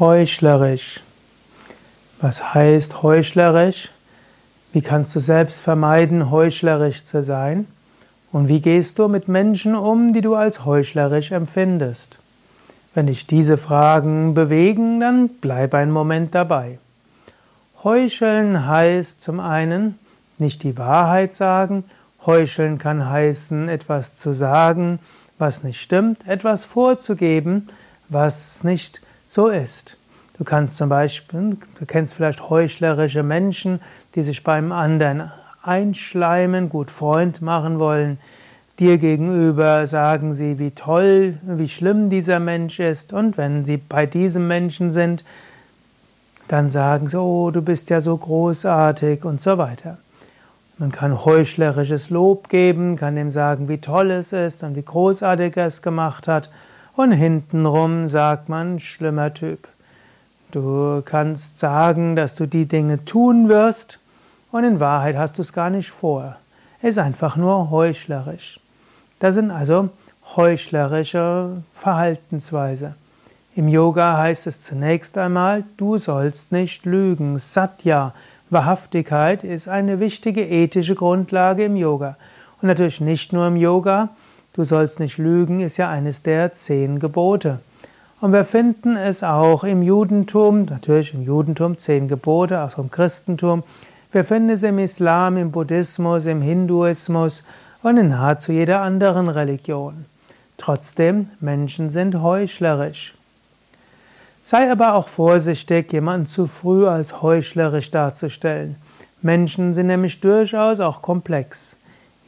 Heuchlerisch. Was heißt heuchlerisch? Wie kannst du selbst vermeiden, heuchlerisch zu sein? Und wie gehst du mit Menschen um, die du als heuchlerisch empfindest? Wenn dich diese Fragen bewegen, dann bleib einen Moment dabei. Heucheln heißt zum einen nicht die Wahrheit sagen, heucheln kann heißen, etwas zu sagen, was nicht stimmt, etwas vorzugeben, was nicht so ist. Du kannst zum Beispiel, du kennst vielleicht heuchlerische Menschen, die sich beim anderen einschleimen, gut Freund machen wollen. Dir gegenüber sagen sie, wie toll, wie schlimm dieser Mensch ist. Und wenn sie bei diesem Menschen sind, dann sagen sie, oh, du bist ja so großartig und so weiter. Man kann heuchlerisches Lob geben, kann ihm sagen, wie toll es ist und wie großartig er es gemacht hat. Und hintenrum sagt man, schlimmer Typ. Du kannst sagen, dass du die Dinge tun wirst und in Wahrheit hast du es gar nicht vor. Ist einfach nur heuchlerisch. Das sind also heuchlerische Verhaltensweise. Im Yoga heißt es zunächst einmal, du sollst nicht lügen. Satya, Wahrhaftigkeit ist eine wichtige ethische Grundlage im Yoga. Und natürlich nicht nur im Yoga. Du sollst nicht lügen ist ja eines der zehn Gebote. Und wir finden es auch im Judentum, natürlich im Judentum zehn Gebote, auch im Christentum. Wir finden es im Islam, im Buddhismus, im Hinduismus und in nahezu jeder anderen Religion. Trotzdem, Menschen sind heuchlerisch. Sei aber auch vorsichtig, jemanden zu früh als heuchlerisch darzustellen. Menschen sind nämlich durchaus auch komplex.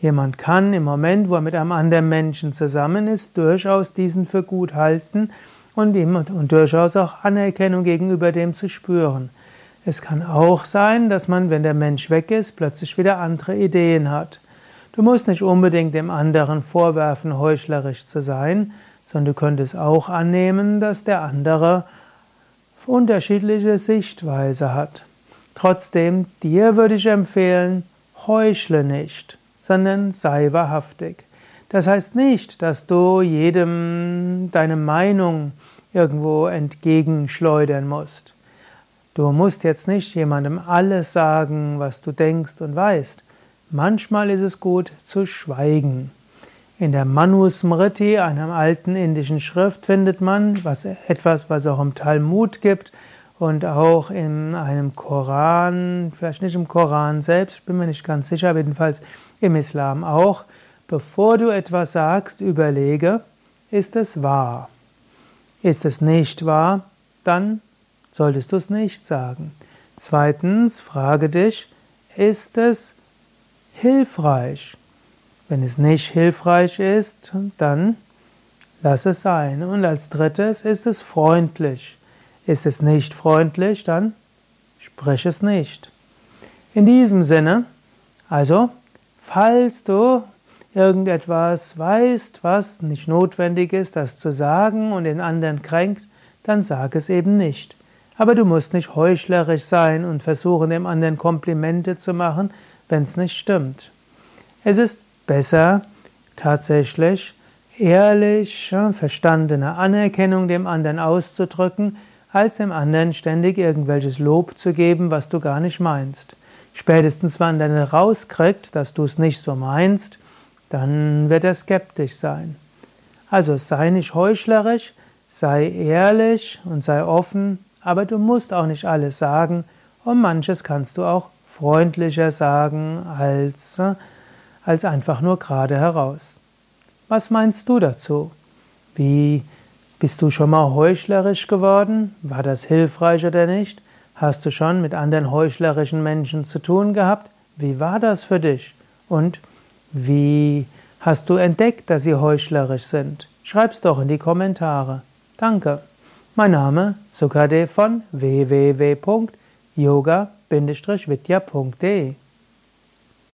Jemand kann im Moment, wo er mit einem anderen Menschen zusammen ist, durchaus diesen für gut halten und, ihm, und durchaus auch Anerkennung gegenüber dem zu spüren. Es kann auch sein, dass man, wenn der Mensch weg ist, plötzlich wieder andere Ideen hat. Du musst nicht unbedingt dem anderen vorwerfen, heuchlerisch zu sein, sondern du könntest auch annehmen, dass der andere unterschiedliche Sichtweise hat. Trotzdem, dir würde ich empfehlen, heuchle nicht, sondern sei wahrhaftig. Das heißt nicht, dass du jedem deine Meinung irgendwo entgegenschleudern musst. Du musst jetzt nicht jemandem alles sagen, was du denkst und weißt. Manchmal ist es gut zu schweigen. In der Manusmriti, einer alten indischen Schrift, findet man was, etwas, was auch im Talmud gibt und auch in einem Koran, vielleicht nicht im Koran selbst, bin mir nicht ganz sicher, jedenfalls im Islam auch. Bevor du etwas sagst, überlege, ist es wahr? Ist es nicht wahr, dann solltest du es nicht sagen. Zweitens, frage dich, ist es hilfreich? Wenn es nicht hilfreich ist, dann lass es sein. Und als drittes ist es freundlich. Ist es nicht freundlich, dann sprich es nicht. In diesem Sinne, also, falls du irgendetwas weißt, was nicht notwendig ist, das zu sagen und den anderen kränkt, dann sag es eben nicht. Aber du musst nicht heuchlerisch sein und versuchen, dem anderen Komplimente zu machen, wenn es nicht stimmt. Es ist besser tatsächlich ehrlich verstandene Anerkennung dem anderen auszudrücken, als dem anderen ständig irgendwelches Lob zu geben, was du gar nicht meinst. Spätestens, wenn er rauskriegt, dass du es nicht so meinst, dann wird er skeptisch sein. Also sei nicht heuchlerisch, sei ehrlich und sei offen, aber du musst auch nicht alles sagen und manches kannst du auch freundlicher sagen als als einfach nur gerade heraus. Was meinst du dazu? Wie bist du schon mal heuchlerisch geworden? War das hilfreich oder nicht? Hast du schon mit anderen heuchlerischen Menschen zu tun gehabt? Wie war das für dich? Und wie hast du entdeckt, dass sie heuchlerisch sind? Schreib's doch in die Kommentare. Danke. Mein Name Sukade von www.yoga-vidya.de